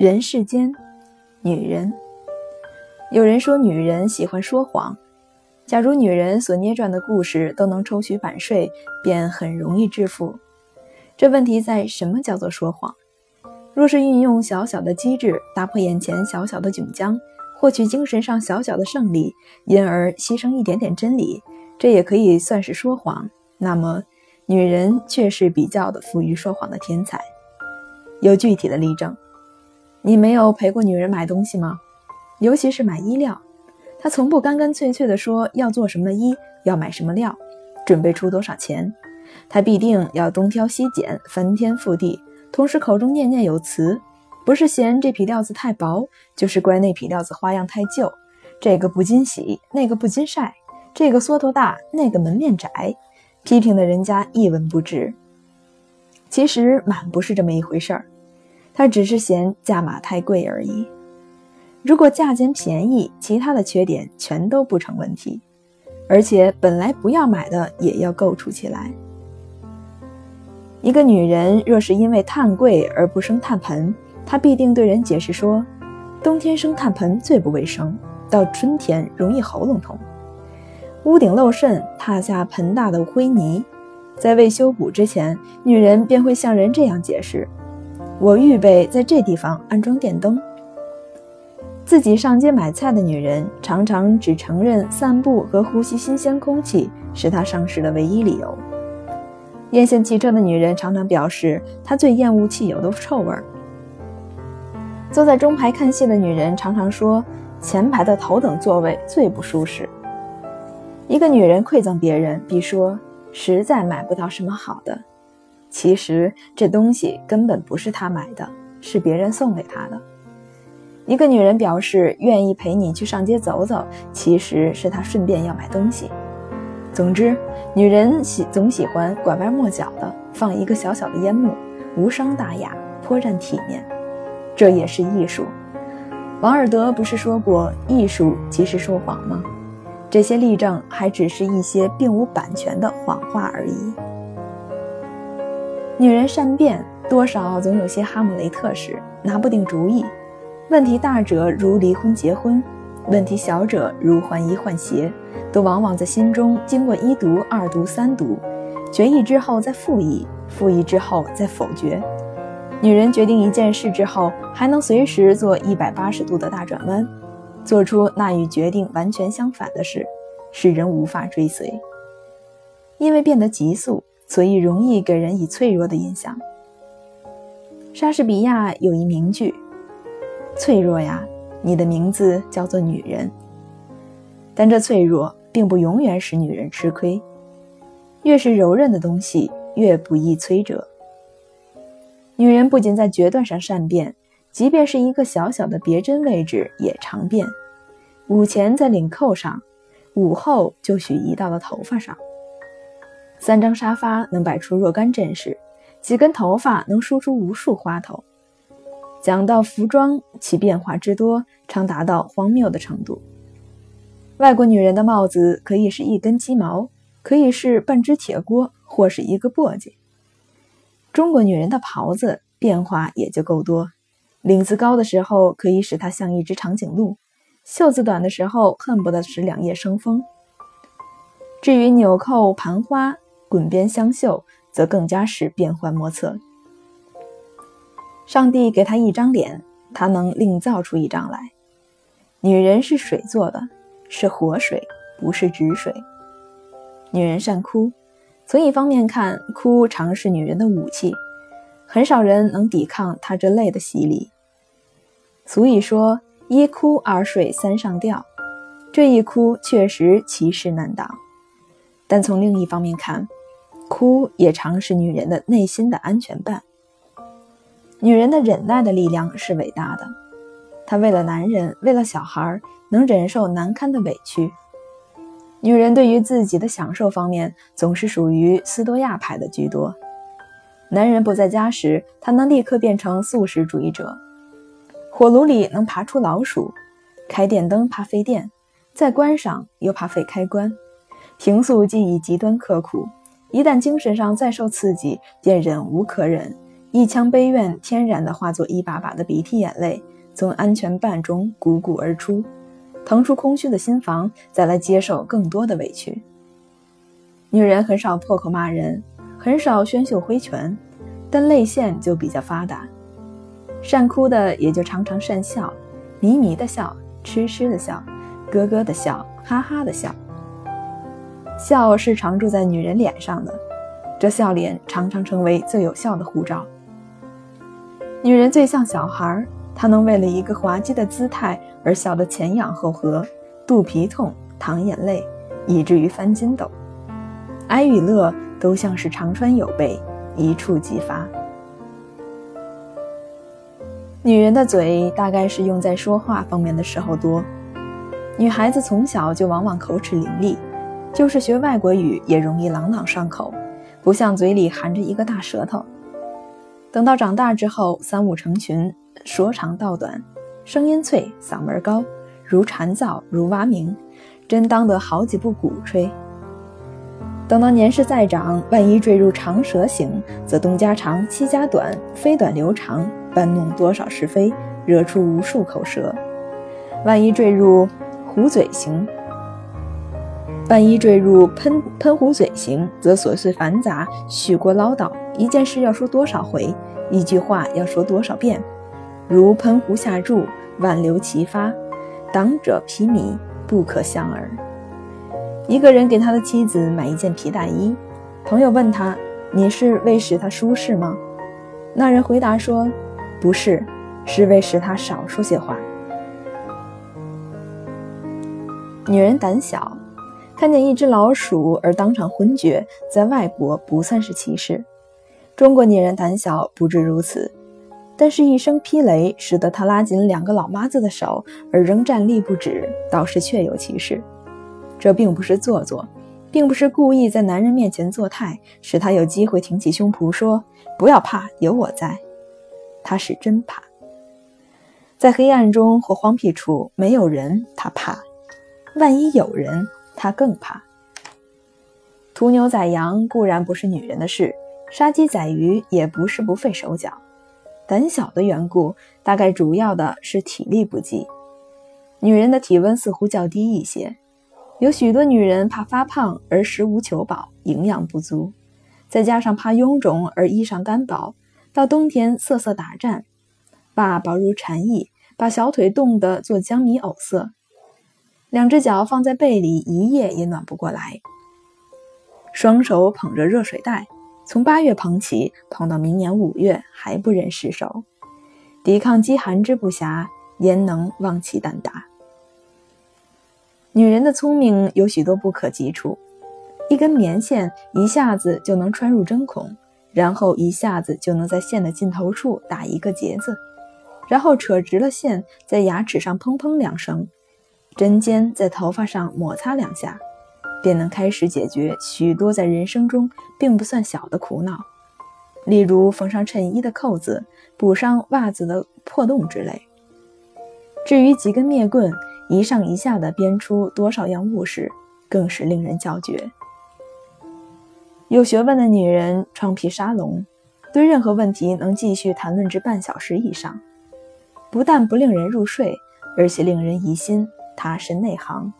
人世间，女人。有人说，女人喜欢说谎。假如女人所捏转的故事都能抽取版税，便很容易致富。这问题在什么叫做说谎？若是运用小小的机智，打破眼前小小的窘僵，获取精神上小小的胜利，因而牺牲一点点真理，这也可以算是说谎。那么，女人却是比较的富于说谎的天才。有具体的例证。你没有陪过女人买东西吗？尤其是买衣料，她从不干干脆脆地说要做什么衣，要买什么料，准备出多少钱。她必定要东挑西拣，翻天覆地，同时口中念念有词，不是嫌这匹料子太薄，就是怪那匹料子花样太旧。这个不经洗，那个不经晒，这个缩头大，那个门面窄，批评的人家一文不值。其实满不是这么一回事儿。他只是嫌价码太贵而已。如果价钱便宜，其他的缺点全都不成问题，而且本来不要买的也要构筑起来。一个女人若是因为炭贵而不生炭盆，她必定对人解释说：冬天生炭盆最不卫生，到春天容易喉咙痛。屋顶漏渗，踏下盆大的灰泥，在未修补之前，女人便会向人这样解释。我预备在这地方安装电灯。自己上街买菜的女人，常常只承认散步和呼吸新鲜空气是她上市的唯一理由。艳羡汽车的女人常常表示，她最厌恶汽油的臭味。坐在中排看戏的女人常常说，前排的头等座位最不舒适。一个女人馈赠别人，必说实在买不到什么好的。其实这东西根本不是他买的，是别人送给他的。一个女人表示愿意陪你去上街走走，其实是她顺便要买东西。总之，女人喜总喜欢拐弯抹角的放一个小小的烟幕，无伤大雅，颇占体面。这也是艺术。王尔德不是说过艺术即是说谎吗？这些例证还只是一些并无版权的谎话而已。女人善变，多少总有些哈姆雷特式，拿不定主意。问题大者如离婚结婚，问题小者如换衣换鞋，都往往在心中经过一读、二读、三读，决议之后再复议，复议之后再否决。女人决定一件事之后，还能随时做一百八十度的大转弯，做出那与决定完全相反的事，使人无法追随，因为变得急速。所以容易给人以脆弱的印象。莎士比亚有一名句：“脆弱呀，你的名字叫做女人。”但这脆弱并不永远使女人吃亏。越是柔韧的东西，越不易摧折。女人不仅在决断上善变，即便是一个小小的别针位置也常变。午前在领扣上，午后就许移到了头发上。三张沙发能摆出若干阵势，几根头发能梳出无数花头。讲到服装，其变化之多，常达到荒谬的程度。外国女人的帽子可以是一根鸡毛，可以是半只铁锅，或是一个簸箕。中国女人的袍子变化也就够多，领子高的时候可以使它像一只长颈鹿，袖子短的时候恨不得使两叶生风。至于纽扣、盘花。滚边相绣，则更加是变幻莫测。上帝给他一张脸，他能另造出一张来。女人是水做的，是活水，不是纸水。女人善哭，从一方面看，哭常是女人的武器，很少人能抵抗她这泪的洗礼。俗语说：“一哭二睡三上吊”，这一哭确实其势难挡。但从另一方面看，哭也常是女人的内心的安全伴。女人的忍耐的力量是伟大的，她为了男人，为了小孩，能忍受难堪的委屈。女人对于自己的享受方面，总是属于斯多亚派的居多。男人不在家时，她能立刻变成素食主义者。火炉里能爬出老鼠，开电灯怕费电，再关上又怕费开关。平素既已极端刻苦。一旦精神上再受刺激，便忍无可忍，一腔悲怨天然的化作一把把的鼻涕眼泪，从安全瓣中汩汩而出，腾出空虚的心房，再来接受更多的委屈。女人很少破口骂人，很少宣袖挥拳，但泪腺就比较发达，善哭的也就常常善笑，迷迷的笑，痴痴的笑，咯咯的笑，哈哈的笑。笑是常住在女人脸上的，这笑脸常常成为最有效的护照。女人最像小孩，她能为了一个滑稽的姿态而笑得前仰后合，肚皮痛，淌眼泪，以至于翻筋斗。哀与乐都像是长川有备，一触即发。女人的嘴大概是用在说话方面的时候多。女孩子从小就往往口齿伶俐，就是学外国语也容易朗朗上口，不像嘴里含着一个大舌头。等到长大之后，三五成群，说长道短，声音脆，嗓门高，如蝉噪，如蛙鸣，真当得好几部鼓吹。等到年事再长，万一坠入长舌型，则东家长，西家短，飞短流长，搬弄多少是非，惹出无数口舌；万一坠入虎嘴型，万一坠入喷喷壶嘴型，则琐碎繁杂，许过唠叨，一件事要说多少回，一句话要说多少遍，如喷壶下注，万流齐发，挡者披靡，不可相耳。一个人给他的妻子买一件皮大衣，朋友问他：“你是为使他舒适吗？”那人回答说：“不是，是为使他少说些话。”女人胆小，看见一只老鼠而当场昏厥，在外国不算是歧视。中国女人胆小不至如此，但是一声劈雷使得她拉紧两个老妈子的手而仍站立不止，倒是确有其事。这并不是做作，并不是故意在男人面前作态，使他有机会挺起胸脯说：“不要怕，有我在。”他是真怕，在黑暗中或荒僻处没有人，他怕；万一有人，他更怕。屠牛宰羊固然不是女人的事，杀鸡宰鱼也不是不费手脚。胆小的缘故，大概主要的是体力不济。女人的体温似乎较低一些。有许多女人怕发胖而食无求饱，营养不足，再加上怕臃肿而衣裳单薄，到冬天瑟瑟打颤，把薄如蝉翼，把小腿冻得做江米藕色，两只脚放在被里一夜也暖不过来，双手捧着热水袋，从八月捧起，捧到明年五月还不忍释手，抵抗饥寒之不暇，焉能忘其胆大？女人的聪明有许多不可及处，一根棉线一下子就能穿入针孔，然后一下子就能在线的尽头处打一个结子，然后扯直了线，在牙齿上砰砰两声，针尖在头发上摩擦两下，便能开始解决许多在人生中并不算小的苦恼，例如缝上衬衣的扣子，补上袜子的破洞之类。至于几根灭棍，一上一下的编出多少样物事，更是令人叫绝。有学问的女人窗皮沙龙，对任何问题能继续谈论至半小时以上，不但不令人入睡，而且令人疑心他是内行。